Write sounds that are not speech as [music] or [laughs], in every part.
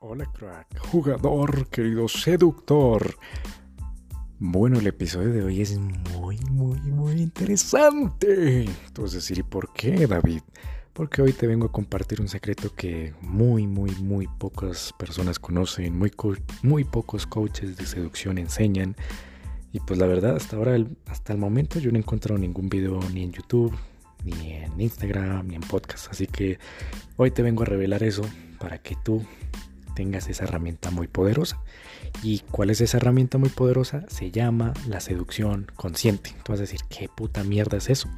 Hola crack, jugador, querido seductor. Bueno, el episodio de hoy es muy, muy, muy interesante. Tú vas a decir, ¿y por qué, David? Porque hoy te vengo a compartir un secreto que muy, muy, muy pocas personas conocen, muy, muy pocos coaches de seducción enseñan. Y pues la verdad, hasta ahora, hasta el momento, yo no he encontrado ningún video ni en YouTube, ni en Instagram, ni en podcast. Así que hoy te vengo a revelar eso para que tú tengas esa herramienta muy poderosa. ¿Y cuál es esa herramienta muy poderosa? Se llama la seducción consciente. Tú vas a decir, ¿qué puta mierda es eso?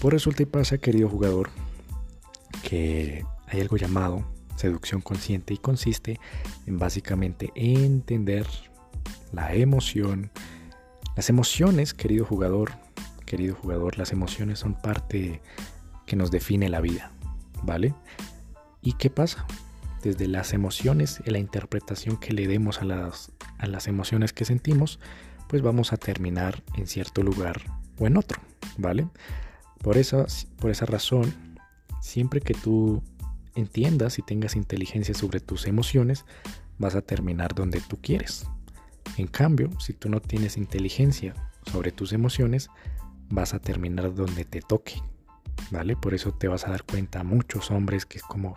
Pues resulta y pasa, querido jugador, que hay algo llamado seducción consciente y consiste en básicamente entender la emoción. Las emociones, querido jugador, querido jugador, las emociones son parte que nos define la vida, ¿vale? ¿Y qué pasa? Desde las emociones y la interpretación que le demos a las, a las emociones que sentimos, pues vamos a terminar en cierto lugar o en otro, ¿vale? Por esa, por esa razón, siempre que tú entiendas y tengas inteligencia sobre tus emociones, vas a terminar donde tú quieres. En cambio, si tú no tienes inteligencia sobre tus emociones, vas a terminar donde te toque, ¿vale? Por eso te vas a dar cuenta muchos hombres que es como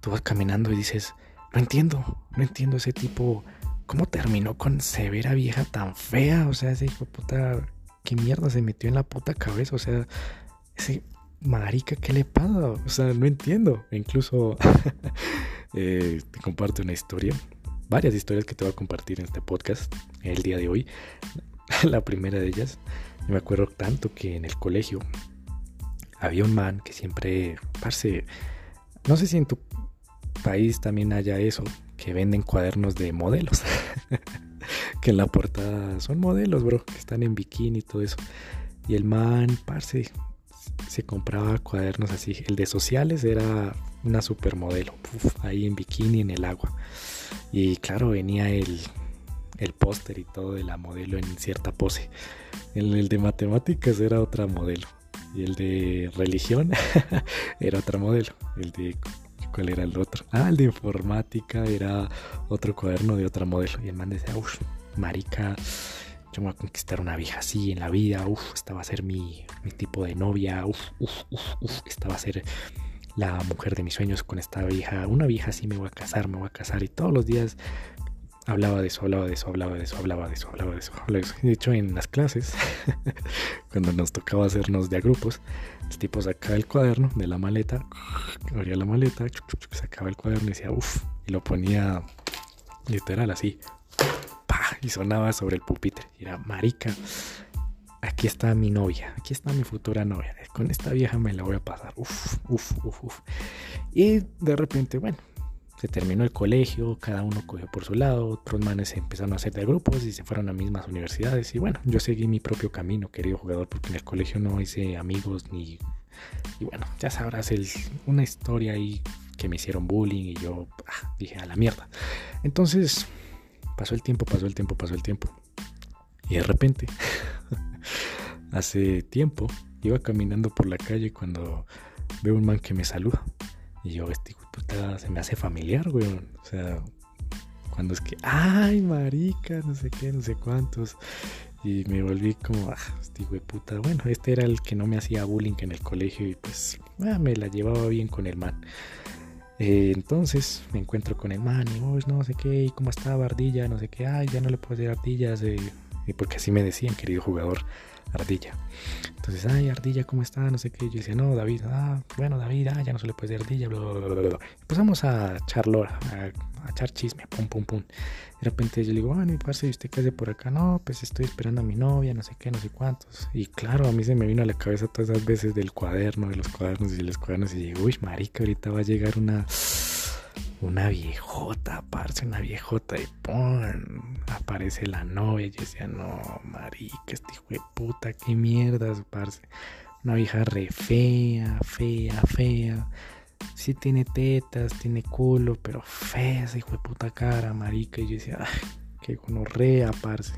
tú vas caminando y dices, no entiendo, no entiendo ese tipo, ¿cómo terminó con severa vieja tan fea? O sea, ese hijo puta, ¿qué mierda se metió en la puta cabeza? O sea, ese marica, ¿qué le pasa? O sea, no entiendo. Incluso [laughs] eh, te comparto una historia, varias historias que te voy a compartir en este podcast el día de hoy. [laughs] la primera de ellas me acuerdo tanto que en el colegio había un man que siempre, parce, no sé si en tu país también haya eso, que venden cuadernos de modelos. [laughs] que en la portada son modelos, bro, que están en bikini y todo eso. Y el man, parce, se compraba cuadernos así. El de sociales era una supermodelo, ahí en bikini en el agua. Y claro, venía el, el póster y todo de la modelo en cierta pose. El, de matemáticas era otra modelo. Y el de religión [laughs] era otra modelo. El de ¿Cuál era el otro? Ah, el de informática era otro cuaderno de otra modelo. Y el man decía, uff, marica, yo me voy a conquistar una vieja así en la vida. Uff, esta va a ser mi, mi tipo de novia. Uff, uff, uff, uff, esta va a ser la mujer de mis sueños con esta vieja. Una vieja así me voy a casar, me voy a casar. Y todos los días hablaba de eso, hablaba de eso, hablaba de eso, hablaba de eso, hablaba de eso. Hablaba hecho, en las clases, [laughs] cuando nos tocaba hacernos de grupos, el tipo sacaba el cuaderno de la maleta, abría la maleta, sacaba el cuaderno y decía, uff, y lo ponía literal así, y sonaba sobre el pupitre. Era, marica, aquí está mi novia, aquí está mi futura novia. Con esta vieja me la voy a pasar. Uf, uf, uf, uf. Y de repente, bueno, se terminó el colegio, cada uno cogió por su lado, otros manes empezaron a hacer de grupos y se fueron a mismas universidades. Y bueno, yo seguí mi propio camino, querido jugador, porque en el colegio no hice amigos ni... Y bueno, ya sabrás, el, una historia ahí que me hicieron bullying y yo ah, dije a la mierda. Entonces, pasó el tiempo, pasó el tiempo, pasó el tiempo. Y de repente, [laughs] hace tiempo, iba caminando por la calle cuando veo un man que me saluda. Y yo, este puta, se me hace familiar, güey. O sea, cuando es que, ay, marica, no sé qué, no sé cuántos. Y me volví como, ah, este güey puta. Bueno, este era el que no me hacía bullying en el colegio y pues ah, me la llevaba bien con el man. Eh, entonces me encuentro con el man y, oh, no sé qué, y cómo estaba Ardilla, no sé qué, ay, ya no le puedo decir Ardillas. Eh, porque así me decían, querido jugador. Ardilla. Entonces, ay, Ardilla, ¿cómo está? No sé qué. Yo decía, no, David, ah, bueno, David, ah, ya no se le puede decir Ardilla, bla, bla. Empezamos a echar lora, a, echar chisme, pum, pum, pum. De repente yo le digo, bueno, mi parce, ¿y usted qué hace por acá? No, pues estoy esperando a mi novia, no sé qué, no sé cuántos. Y claro, a mí se me vino a la cabeza todas esas veces del cuaderno, de los cuadernos y los cuadernos. Y digo, uy, marica, ahorita va a llegar una una viejota, parce, una viejota y ¡pum! aparece la novia. Y yo decía, no, marica, este hijo de puta, qué mierdas, parce. Una vieja re fea, fea, fea. Sí tiene tetas, tiene culo, pero fea esa hijo de puta cara, marica. Y yo decía, ay, qué gonorrea, parce.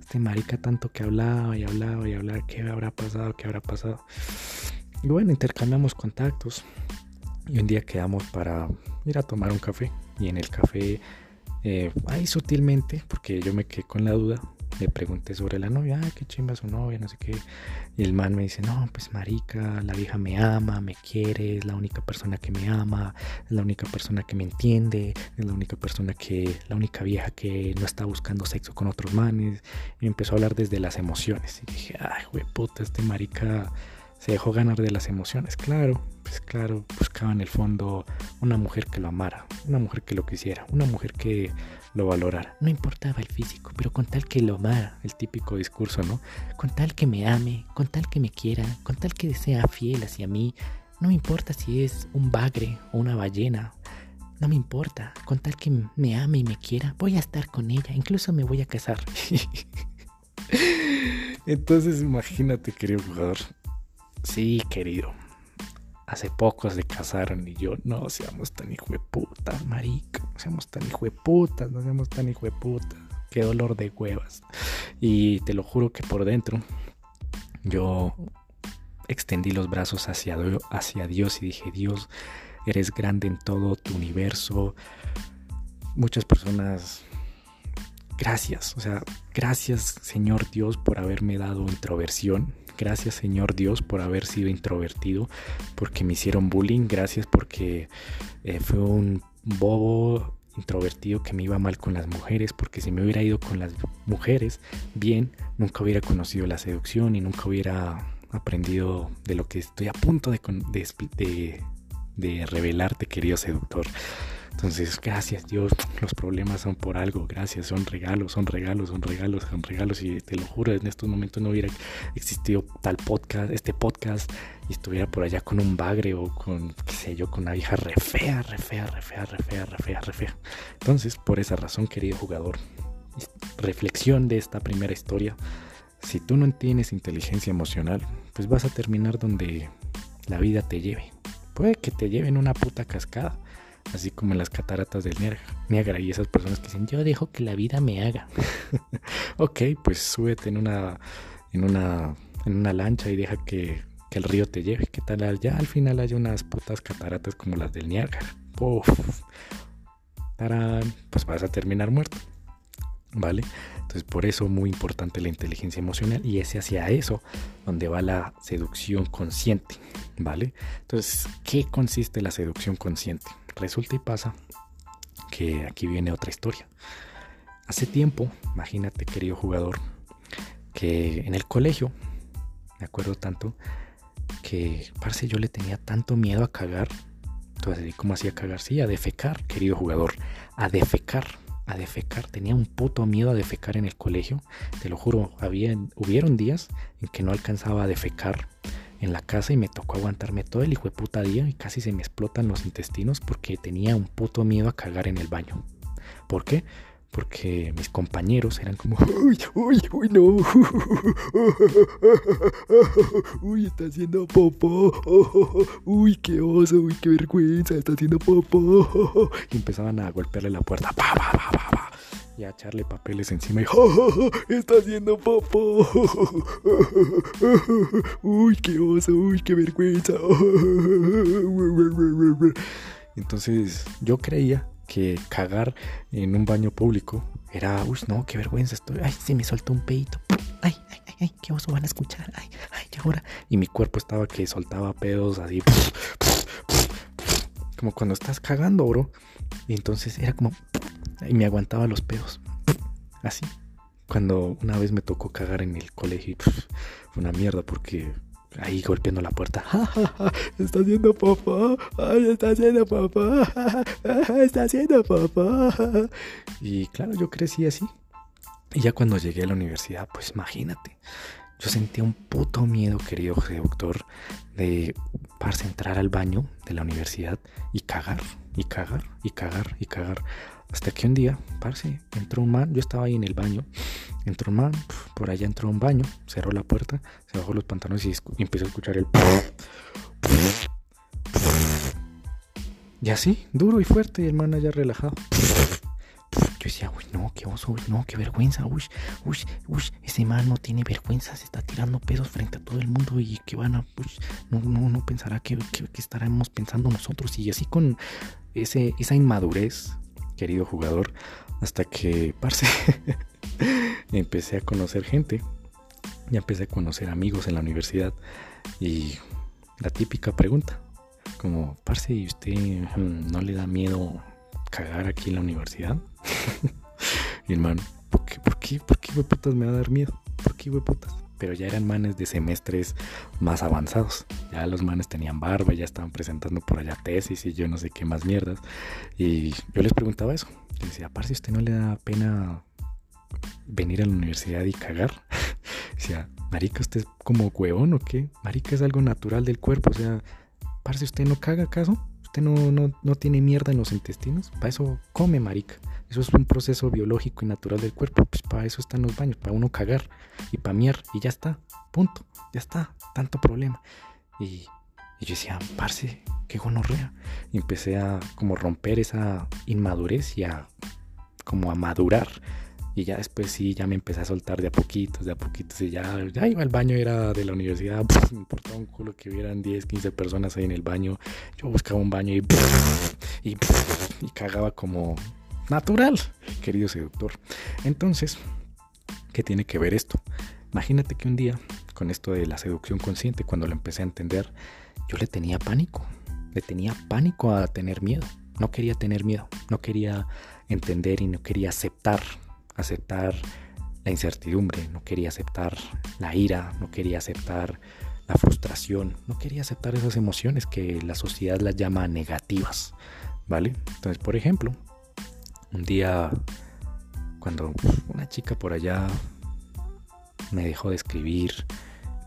Este marica tanto que hablaba y hablaba y hablaba, ¿qué habrá pasado? ¿Qué habrá pasado? Y bueno, intercambiamos contactos. Y un día quedamos para ir a tomar un café. y en el café, eh, ahí sutilmente, porque yo me quedé con la duda, le pregunté sobre la novia, ay, qué chimba su novia, no sé qué. Y el man me dice, no, pues marica, la vieja me ama, me quiere, es la única persona que me ama, es la única persona que me entiende, es la única persona que, la única vieja que no está buscando sexo con otros manes. Y empezó a hablar desde las emociones. Y dije, ay, güey, puta, este marica se dejó ganar de las emociones. Claro, pues claro, buscaba en el fondo una mujer que lo amara, una mujer que lo quisiera, una mujer que lo valorara. No importaba el físico, pero con tal que lo amara, el típico discurso, ¿no? Con tal que me ame, con tal que me quiera, con tal que sea fiel hacia mí, no me importa si es un bagre o una ballena. No me importa, con tal que me ame y me quiera, voy a estar con ella, incluso me voy a casar. [laughs] Entonces imagínate, querido jugador. Sí, querido, hace poco se casaron y yo, no seamos tan hijo de puta, marica, no seamos tan puta, no seamos tan puta, qué dolor de huevas. Y te lo juro que por dentro yo extendí los brazos hacia, hacia Dios y dije, Dios, eres grande en todo tu universo. Muchas personas gracias, o sea, gracias Señor Dios por haberme dado introversión, Gracias Señor Dios por haber sido introvertido, porque me hicieron bullying. Gracias porque eh, fue un bobo introvertido que me iba mal con las mujeres, porque si me hubiera ido con las mujeres bien, nunca hubiera conocido la seducción y nunca hubiera aprendido de lo que estoy a punto de, de, de revelarte, querido seductor. Entonces, gracias Dios, los problemas son por algo, gracias, son regalos, son regalos, son regalos, son regalos. Y te lo juro, en estos momentos no hubiera existido tal podcast, este podcast, y estuviera por allá con un bagre o con, qué sé yo, con una vieja re fea, re fea, re fea, re fea, re fea, re fea. Entonces, por esa razón, querido jugador, reflexión de esta primera historia. Si tú no tienes inteligencia emocional, pues vas a terminar donde la vida te lleve. Puede que te lleven una puta cascada así como las cataratas del Niágara y esas personas que dicen, yo dejo que la vida me haga. [laughs] ok, pues súbete en una, en una, en una lancha y deja que, que el río te lleve. ¿Qué tal? Ya al final hay unas putas cataratas como las del Niágara. Uf, pues vas a terminar muerto. ¿Vale? Entonces por eso muy importante la inteligencia emocional y es hacia eso donde va la seducción consciente, ¿vale? Entonces, ¿qué consiste la seducción consciente? Resulta y pasa que aquí viene otra historia. Hace tiempo, imagínate querido jugador, que en el colegio, me acuerdo tanto, que, parce, yo le tenía tanto miedo a cagar. Entonces, ¿cómo hacía cagar? Sí, a defecar, querido jugador, a defecar, a defecar. Tenía un puto miedo a defecar en el colegio. Te lo juro, había, hubieron días en que no alcanzaba a defecar en la casa y me tocó aguantarme todo el hijo de puta día y casi se me explotan los intestinos porque tenía un puto miedo a cagar en el baño. ¿Por qué? Porque mis compañeros eran como, uy, uy, uy, no, [laughs] uy, está haciendo popó, [laughs] uy, qué oso, uy, qué vergüenza, está haciendo popó. [laughs] Y empezaban a golpearle la puerta, pa, pa, pa, pa, pa y a echarle papeles encima y está haciendo popó. Uy, qué oso, uy, qué vergüenza. Entonces yo creía que cagar en un baño público era, uy, no, qué vergüenza estoy. Ay, se me soltó un peito. Ay, ay, ay, qué oso van a escuchar. Ay, ay, ahora. Y mi cuerpo estaba que soltaba pedos así. Como cuando estás cagando, bro. Y entonces era como y me aguantaba los pedos. Así. Cuando una vez me tocó cagar en el colegio, fue una mierda porque ahí golpeando la puerta. está haciendo papá. Ay, está haciendo papá. Está haciendo papá. Y claro, yo crecí así. Y ya cuando llegué a la universidad, pues imagínate. Yo sentía un puto miedo, querido doctor, de parse entrar al baño de la universidad y cagar, y cagar, y cagar, y cagar. Hasta que un día, parce, entró un man, yo estaba ahí en el baño, entró un man, por allá entró un baño, cerró la puerta, se bajó los pantalones y, empezó a escuchar el... Y así, duro y fuerte, y el man allá relajado. Yo decía, uy, no, qué oso, no, qué vergüenza, uy, uy, uy, ese man no tiene vergüenza, se está tirando pedos frente a todo el mundo y que van a, pues, no, no, no pensará que, que, que estaremos pensando nosotros. Y así con ese, esa inmadurez querido jugador, hasta que, parce, [laughs] empecé a conocer gente, ya empecé a conocer amigos en la universidad y la típica pregunta, como, parce, ¿y usted mm, no le da miedo cagar aquí en la universidad? [laughs] hermano, ¿por qué, por qué, por qué, putas me va a dar miedo? ¿Por qué, putas? Pero ya eran manes de semestres más avanzados. Ya los manes tenían barba, ya estaban presentando por allá tesis y yo no sé qué más mierdas. Y yo les preguntaba eso. Les decía, si ¿usted no le da pena venir a la universidad y cagar? [laughs] decía, marica, ¿usted es como huevón o qué? Marica, es algo natural del cuerpo. O sea, parce, ¿usted no caga acaso? ¿Usted no, no, no tiene mierda en los intestinos? Para eso come, marica. Eso es un proceso biológico y natural del cuerpo. Pues para eso están los baños, para uno cagar y para miar y ya está. Punto. Ya está. Tanto problema. Y, yo decía, parce, qué gonorrea. Y empecé a como romper esa inmadurez y a como a madurar. Y ya después sí, ya me empecé a soltar de a poquitos, de a poquitos. Y ya, ya iba al baño, era de la universidad. [laughs] me importaba un culo que hubieran 10, 15 personas ahí en el baño. Yo buscaba un baño y, y, y cagaba como, natural, querido seductor. Entonces, ¿qué tiene que ver esto? Imagínate que un día, con esto de la seducción consciente, cuando lo empecé a entender, yo le tenía pánico. Le tenía pánico a tener miedo. No quería tener miedo. No quería entender y no quería aceptar. Aceptar la incertidumbre. No quería aceptar la ira. No quería aceptar la frustración. No quería aceptar esas emociones que la sociedad las llama negativas. ¿Vale? Entonces, por ejemplo, un día cuando una chica por allá me dejó de escribir,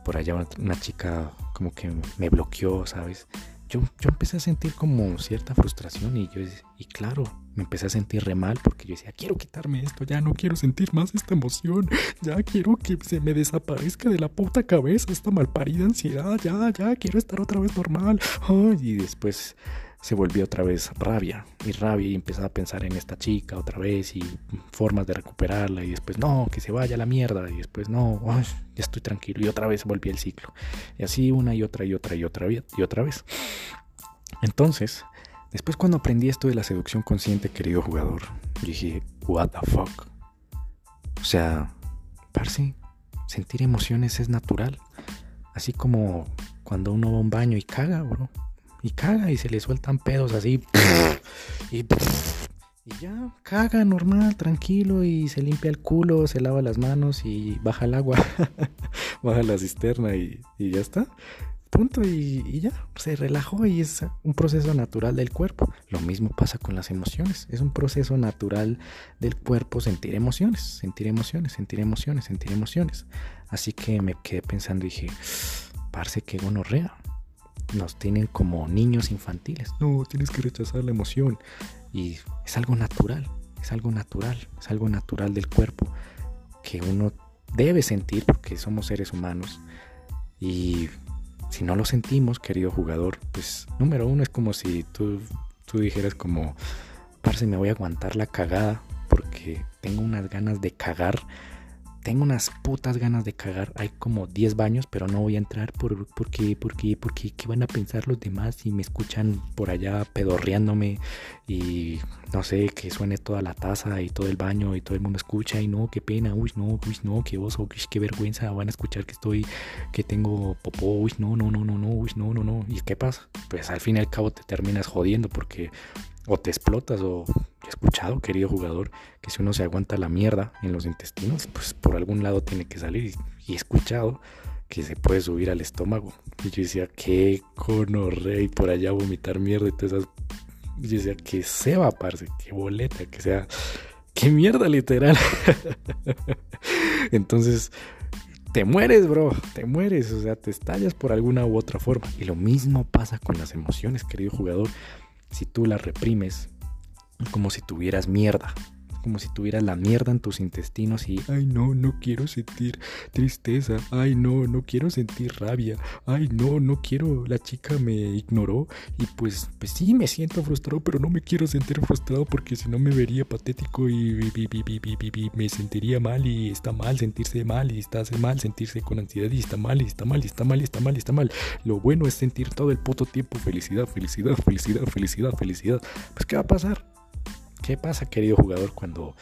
por allá una, chica como que me bloqueó, ¿sabes? Yo, yo empecé a sentir como cierta frustración y yo y claro, me empecé a sentir re mal porque yo decía, quiero quitarme esto, ya no quiero sentir más esta emoción, ya quiero que se me desaparezca de la puta cabeza esta malparida ansiedad, ya, ya, quiero estar otra vez normal. y después se volvió otra vez rabia y rabia y empezaba a pensar en esta chica otra vez y formas de recuperarla y después no, que se vaya a la mierda y después no, ya estoy tranquilo y otra vez volví el ciclo. Y así una y otra y otra y otra y otra vez. Entonces, después cuando aprendí esto de la seducción consciente, querido jugador, dije, what the fuck. O sea, parece, sentir emociones es natural. Así como cuando uno va a un baño y caga, bro y caga y se le sueltan pedos así. y, ya caga normal, tranquilo y se limpia el culo, se lava las manos y baja el agua, [laughs] baja la cisterna y, ya está. Punto y, y, ya, se relajó y es un proceso natural del cuerpo. Lo mismo pasa con las emociones, es un proceso natural del cuerpo sentir emociones, sentir emociones, sentir emociones, sentir emociones. Así que me quedé pensando y dije, parce que gonorrea nos tienen como niños infantiles. No, tienes que rechazar la emoción. Y es algo natural, es algo natural, es algo natural del cuerpo que uno debe sentir porque somos seres humanos. Y si no lo sentimos, querido jugador, pues número uno es como si tú, tú dijeras como, parce, me voy a aguantar la cagada porque tengo unas ganas de cagar tengo unas putas ganas de cagar. Hay como 10 baños, pero no voy a entrar por, porque, porque, porque, ¿qué van a pensar los demás si me escuchan por allá pedorreándome y no sé, que suene toda la taza y todo el baño y todo el mundo escucha y no, qué pena, uy, no, uy, no, qué oso, uy, qué vergüenza, van a escuchar que estoy, que tengo popó, uy, no, no, no, no, no, uy, no, no, no. ¿Y qué pasa? Pues al fin y al cabo te terminas jodiendo porque o te explotas o he escuchado, querido jugador, que si uno se aguanta la mierda en los intestinos, pues por algún lado tiene que salir. Y he escuchado que se puede subir al estómago. Y yo decía, qué conorre y por allá vomitar mierda y todas esas. Y yo decía, que se va, parce, qué boleta, que sea, qué mierda literal. [laughs] Entonces, te mueres, bro, te mueres, o sea, te estallas por alguna u otra forma. Y lo mismo pasa con las emociones, querido jugador si tú la reprimes, como si tuvieras mierda, como si tuvieras la mierda en tus intestinos y, ay no, no quiero sentir tristeza, ay no, no quiero sentir rabia, ay no, no quiero, la chica me ignoró y pues, pues sí, me siento frustrado, pero no me quiero sentir frustrado porque si no me vería patético y, me sentiría mal y está mal sentirse mal y está mal sentirse con ansiedad y está mal y está mal y está mal y está mal y está mal. Lo bueno es sentir todo el puto tiempo felicidad, felicidad, felicidad, felicidad, felicidad. Pues ¿qué va a pasar? ¿Qué pasa, querido jugador, cuando...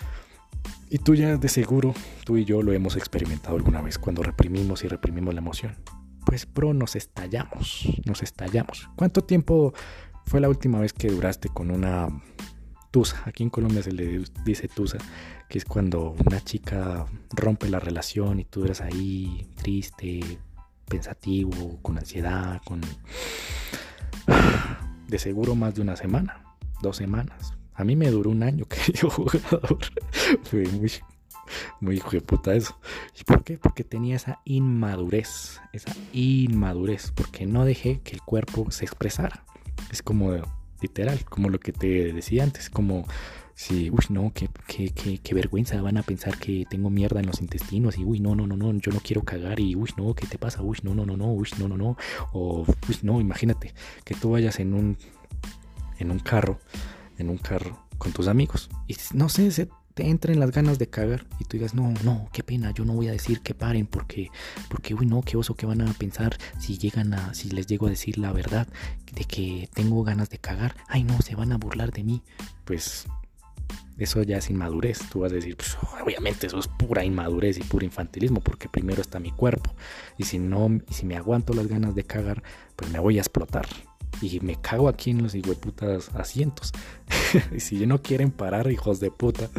Y tú ya de seguro, tú y yo lo hemos experimentado alguna vez, cuando reprimimos y reprimimos la emoción. Pues, bro, nos estallamos, nos estallamos. ¿Cuánto tiempo fue la última vez que duraste con una tusa? Aquí en Colombia se le dice tusa, que es cuando una chica rompe la relación y tú eres ahí triste, pensativo, con ansiedad, con... De seguro más de una semana, dos semanas. A mí me duró un año, [laughs] querido jugador. Fue muy, muy hijo de puta eso. ¿Y por qué? Porque tenía esa inmadurez, esa inmadurez, porque no dejé que el cuerpo se expresara. Es como literal, como lo que te decía antes, como si, uy, no, qué, qué, qué, qué, vergüenza, van a pensar que tengo mierda en los intestinos y, uy, no, no, no, no, yo no quiero cagar y, uy, no, ¿qué te pasa? Uy, no, no, no, no, uy, no, no, no, o, uy, no, imagínate que tú vayas en un, en un carro en un carro con tus amigos y no sé, te entren las ganas de cagar y tú digas, no, no, qué pena, yo no voy a decir que paren porque, porque, uy, no, qué oso, qué van a pensar si llegan a, si les llego a decir la verdad de que tengo ganas de cagar, ay, no, se van a burlar de mí. Pues eso ya es inmadurez. Tú vas a decir, pues obviamente eso es pura inmadurez y puro infantilismo, porque primero está mi cuerpo. Y si no, si me aguanto las ganas de cagar, pues me voy a explotar y me cago aquí en los putas asientos. [laughs] y si no quieren parar, hijos de puta,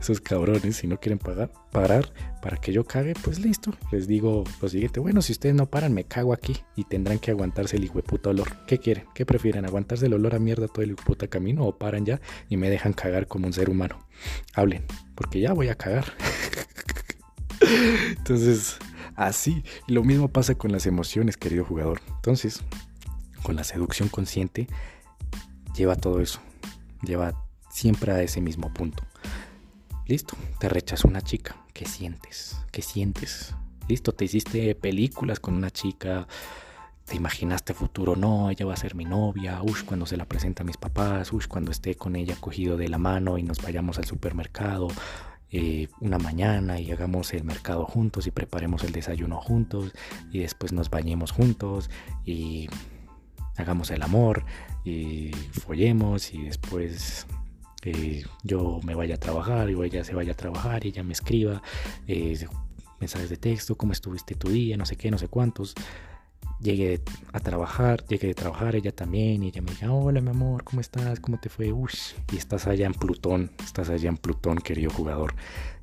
esos cabrones, si no quieren pagar, parar para que yo cague, pues listo. Les digo lo siguiente, bueno, si ustedes no paran, me cago aquí y tendrán que aguantarse el puta olor. ¿Qué quieren? ¿Qué prefieren? ¿Aguantarse el olor a mierda todo el puta camino o paran ya y me dejan cagar como un ser humano? Hablen, porque ya voy a cagar. [laughs] Entonces, así. Lo mismo pasa con las emociones, querido jugador. Entonces, con la seducción consciente, lleva todo eso. Lleva siempre a ese mismo punto. Listo, te rechazó una chica. ¿Qué sientes? ¿Qué sientes? Listo, te hiciste películas con una chica. Te imaginaste futuro, no, ella va a ser mi novia, uy, cuando se la presenta a mis papás, uy, cuando esté con ella cogido de la mano y nos vayamos al supermercado, eh, una mañana y hagamos el mercado juntos y preparemos el desayuno juntos y después nos bañemos juntos y hagamos el amor y follemos y después eh, yo me vaya a trabajar y ella se vaya a trabajar y ella me escriba eh, mensajes de texto, cómo estuviste tu día, no sé qué, no sé cuántos. Llegué a trabajar, llegué de trabajar ella también y ella me dice, hola mi amor, ¿cómo estás? ¿Cómo te fue? Uy, y estás allá en Plutón, estás allá en Plutón, querido jugador.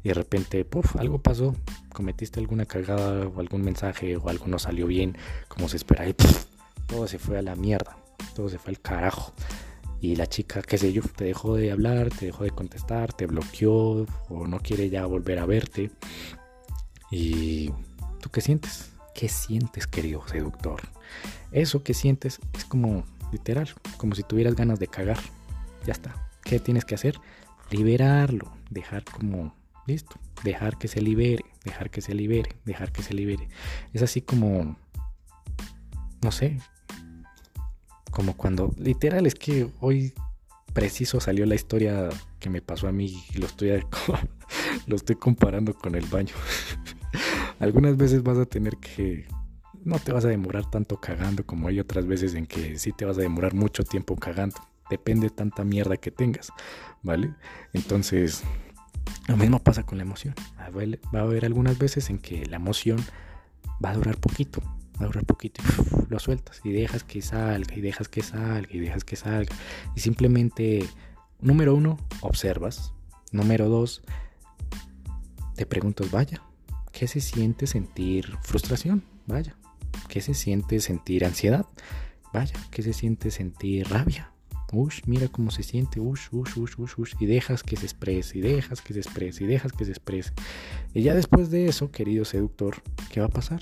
Y de repente, puff, algo pasó, cometiste alguna cagada o algún mensaje o algo no salió bien como se espera y todo se fue a la mierda, todo se fue al carajo. Y la chica, qué sé yo, te dejó de hablar, te dejó de contestar, te bloqueó o no quiere ya volver a verte. ¿Y tú qué sientes? ¿Qué sientes, querido seductor? Eso que sientes es como literal, como si tuvieras ganas de cagar. Ya está. ¿Qué tienes que hacer? Liberarlo, dejar como listo, dejar que se libere, dejar que se libere, dejar que se libere. Es así como no sé, como cuando, literal, es que hoy preciso salió la historia que me pasó a mí y lo estoy, [laughs] lo estoy comparando con el baño. [laughs] Algunas veces vas a tener que, no te vas a demorar tanto cagando como hay otras veces en que sí te vas a demorar mucho tiempo cagando. Depende de tanta mierda que tengas, ¿vale? Entonces, lo mismo pasa con la emoción. Va a haber algunas veces en que la emoción va a durar poquito, va a durar poquito y lo sueltas y dejas que salga y dejas que salga y dejas que salga. Y simplemente, número uno, observas. Número dos, te preguntas, vaya, ¿qué se siente sentir frustración? Vaya, ¿qué se siente sentir ansiedad? Vaya, ¿qué se siente sentir rabia? Ush, mira cómo se siente, ush, ush, ush, ush, ush, y dejas que se exprese, y dejas que se exprese, y dejas que se exprese. Y ya después de eso, querido seductor, ¿qué va a pasar?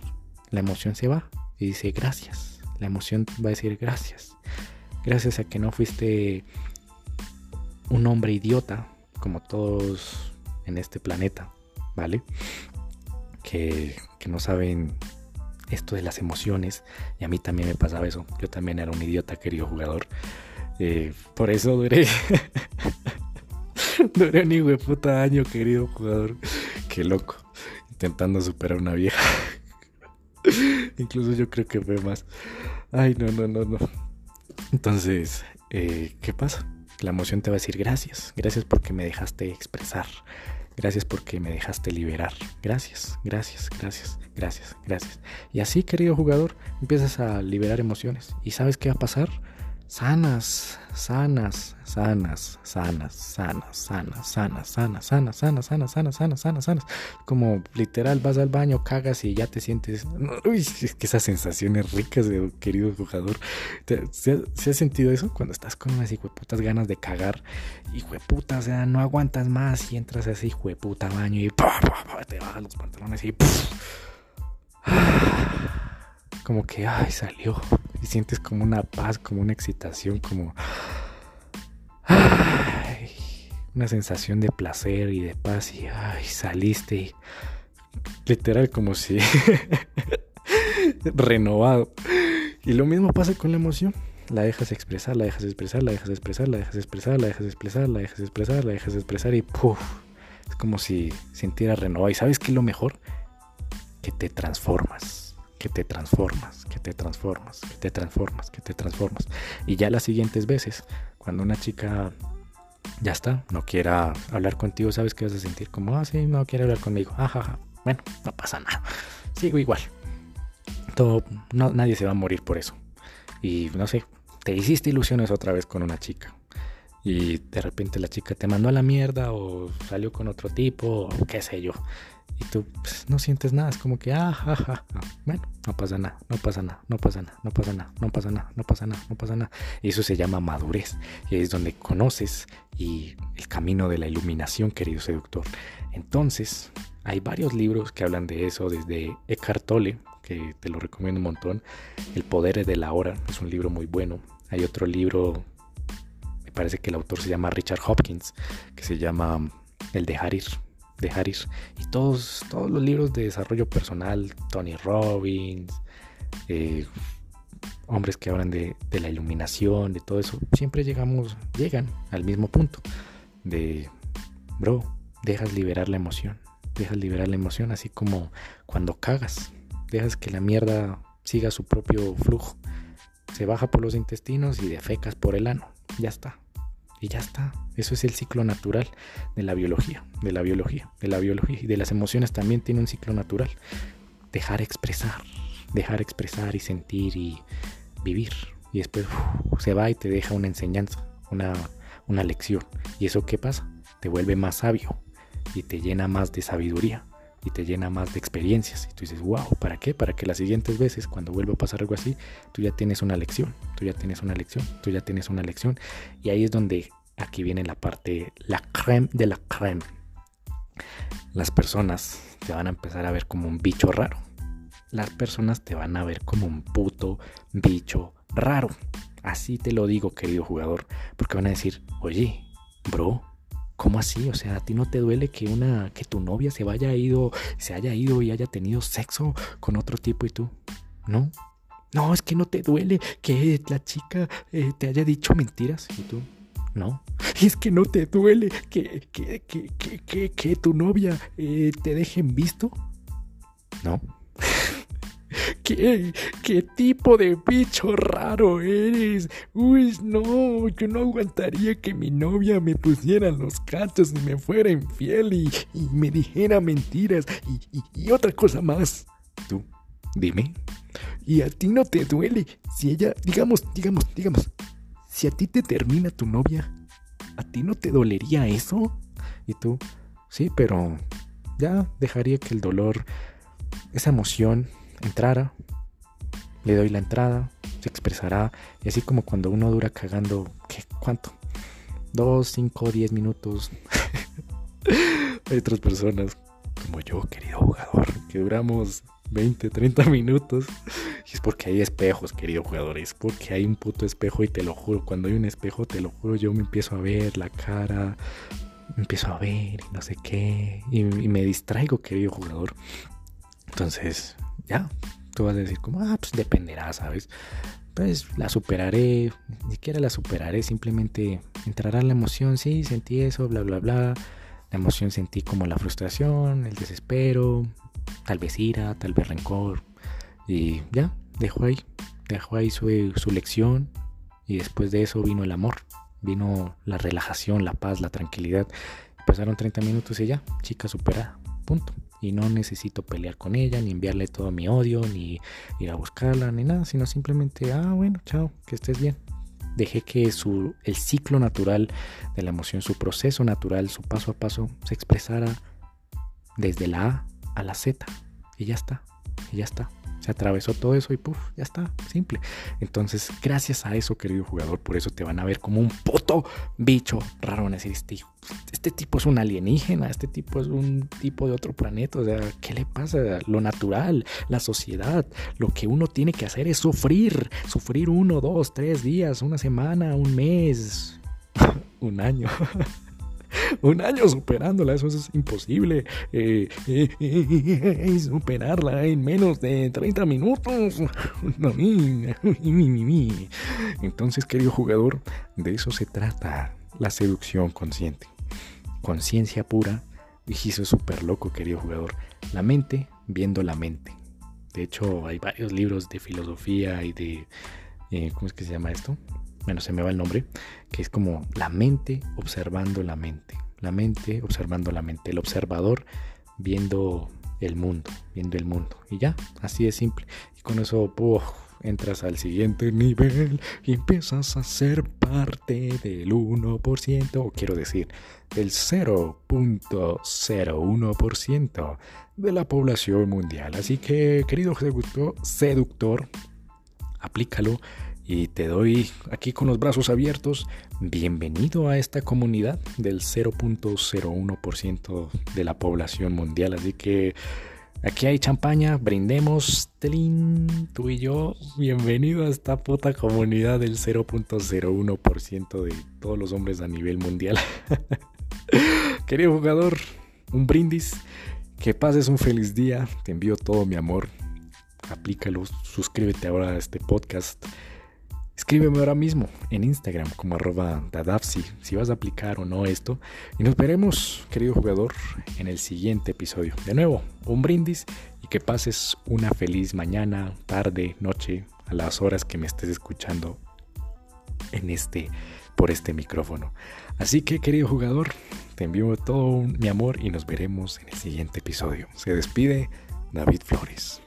La emoción se va y dice gracias. La emoción va a decir gracias. Gracias a que no fuiste un hombre idiota como todos en este planeta, ¿vale? Que, no saben esto de las emociones. Y a mí también me pasaba eso. Yo también era un idiota, querido jugador. Eh, por eso duré. [laughs] duré un hijo de puta año, querido jugador. Qué loco. Intentando superar una vieja. [laughs] Incluso yo creo que fue más. Ay, no, no, no, no. Entonces, eh, ¿qué pasa? La emoción te va a decir gracias, gracias porque me dejaste expresar, gracias porque me dejaste liberar, gracias, gracias, gracias, gracias, gracias. Y así, querido jugador, empiezas a liberar emociones. ¿Y sabes qué va a pasar? Sanas, sanas, sanas, sanas, sanas, sanas, sanas, sanas, sanas, sanas, sanas, sanas, sanas, sanas, sanas. Como literal vas al baño, cagas y ya te sientes. Uy, es que esas sensaciones ricas de querido jugador. ¿Se, ha sentido eso? Cuando estás con unas hijueputas ganas de cagar, hijueputa, o sea, no aguantas más y entras a ese hijueputa baño y te bajas los pantalones y. Como que, ay, salió y sientes como una paz, como una excitación, como una sensación de placer y de paz y ay, saliste literal como si [laughs] renovado. Y lo mismo pasa con la emoción. La dejas expresar, la dejas expresar, la dejas expresar, la dejas expresar, la dejas expresar, la dejas expresar, la dejas expresar y ¡puf! Es como si sintieras renovado. ¿Y sabes qué es lo mejor? Que te transformas que te transformas, que te transformas, que te transformas, que te transformas. Y ya las siguientes veces, cuando una chica ya está, no quiera hablar contigo, sabes que vas a sentir como, ah, sí, no quiere hablar conmigo, ajaja, bueno, no pasa nada, sigo igual. Todo, no, nadie se va a morir por eso. Y no sé, te hiciste ilusiones otra vez con una chica. Y de repente la chica te mandó a la mierda o salió con otro tipo o qué sé yo y tú pues, no sientes nada, es como que, ah, ja, bueno, no pasa nada, no pasa nada, no pasa nada, no pasa nada, no pasa nada, no pasa nada, no pasa nada. Y eso se llama madurez, y ahí es donde conoces y el camino de la iluminación, querido seductor. Entonces, hay varios libros que hablan de eso, desde Eckhart Tolle, que te lo recomiendo un montón, El poder de la hora, es un libro muy bueno. Hay otro libro, me parece que el autor se llama Richard Hopkins, que se llama El dejar ir de Harris. Y todos, todos los libros de desarrollo personal, Tony Robbins, eh, hombres que hablan de, la iluminación, de todo eso, siempre llegamos, llegan al mismo punto de, bro, dejas liberar la emoción, dejas liberar la emoción, así como cuando cagas, dejas que la mierda siga su propio flujo, se baja por los intestinos y defecas por el ano, ya está, y ya está. Eso es el ciclo natural de la biología, de la biología, de la biología y de las emociones también tiene un ciclo natural. Dejar expresar, dejar expresar y sentir y vivir. Y después se va y te deja una enseñanza, una, una lección. ¿Y eso qué pasa? Te vuelve más sabio y te llena más de sabiduría y te llena más de experiencias. Y tú dices, wow, ¿para qué? Para que las siguientes veces, cuando vuelva a pasar algo así, tú ya tienes una lección, tú ya tienes una lección, tú ya tienes una lección. Y ahí es donde aquí viene la parte, la creme de la creme. Las personas te van a empezar a ver como un bicho raro. Las personas te van a ver como un puto bicho raro. Así te lo digo, querido jugador, porque van a decir, oye, bro, ¿Cómo así? O sea, ¿a ti no te duele que una que tu novia se vaya ido, se haya ido y haya tenido sexo con otro tipo y tú? ¿No? No, es que no te duele que la chica eh, te haya dicho mentiras y tú. No. Es que no te duele que, que, que, que tu novia eh, te deje en visto. No. ¿Qué, ¿Qué tipo de bicho raro eres? Uy, no, yo no aguantaría que mi novia me pusiera los cachos y me fuera infiel y, me dijera mentiras y, y otra cosa más. Tú, dime. ¿Y a ti no te duele si ella, digamos, digamos, digamos, si a ti te termina tu novia, ¿a ti no te dolería eso? Y tú, sí, pero ya dejaría que el dolor, esa emoción, entrara, le doy la entrada, se expresará, y así como cuando uno dura cagando, ¿qué? ¿Cuánto? Dos, cinco, diez minutos. [laughs] Hay otras personas como yo, querido jugador, que duramos 20, 30 minutos. Y es porque hay espejos, querido jugador. Es porque hay un puto espejo y te lo juro. Cuando hay un espejo, te lo juro, yo me empiezo a ver la cara. Me empiezo a ver y no sé qué. Y, y me distraigo, querido jugador. Entonces, ya, tú vas a decir como, ah, pues dependerá, ¿sabes? Pues la superaré, ni siquiera la superaré, simplemente entrará la emoción, sí, sentí eso, bla, bla, bla. La emoción sentí como la frustración, el desespero, tal vez ira, tal vez rencor. Y ya, dejó ahí, dejó ahí su, su lección. Y después de eso vino el amor. vino la relajación, la paz, la tranquilidad. Pasaron 30 minutos y ya, chica superada, punto. Y no necesito pelear con ella, ni enviarle todo mi odio, ni ir a buscarla, ni nada, sino simplemente, ah, bueno, chao, que estés bien. Dejé que su, el ciclo natural de la emoción, su proceso natural, su paso a paso, se expresara desde la A a la Z. Y ya está, y ya está atravesó todo eso y puff, ya está, simple. Entonces, gracias a eso, querido jugador, por eso te van a ver como un puto bicho raro. Van este, este tipo es un alienígena, este tipo es un tipo de otro planeta. O sea, ¿qué le pasa? Lo natural, la sociedad, lo que uno tiene que hacer es sufrir. Sufrir uno, dos, tres días, una semana, un mes, [laughs] un año. [laughs] [laughs] un año superándola, eso es imposible. Eh, [laughs] eh, eh, superarla en menos de 30 minutos. [laughs] Entonces, querido jugador, de eso se trata la seducción consciente. Conciencia pura. Es súper loco, querido jugador. La mente viendo la mente. De hecho, hay varios libros de filosofía y de... ¿Cómo es que se llama esto? Bueno, se me va el nombre, que es como la mente observando la mente, la mente observando la mente, el observador viendo el mundo, viendo el mundo. Y ya, así de simple. Y con eso entras al siguiente nivel y empiezas a ser parte del 1%, o quiero decir, del 0.01% de la población mundial. Así que, querido seductor, aplícalo y te doy aquí con los brazos abiertos. Bienvenido a esta comunidad del 0.01% de la población mundial. Así que aquí hay champaña, brindemos, telín, tú y yo. Bienvenido a esta puta comunidad del 0.01% de todos los hombres a nivel mundial. [laughs] Querido jugador, un brindis. Que pases un feliz día. Te envío todo mi amor. Aplícalo, suscríbete ahora a este podcast. Escríbeme ahora mismo en Instagram como arroba dadapsi si vas a aplicar o no esto. Y nos veremos, querido jugador, en el siguiente episodio. De nuevo, un brindis y que pases una feliz mañana, tarde, noche, a las horas que me estés escuchando en este, por este micrófono. Así que, querido jugador, te envío todo mi amor y nos veremos en el siguiente episodio. Se despide David Flores.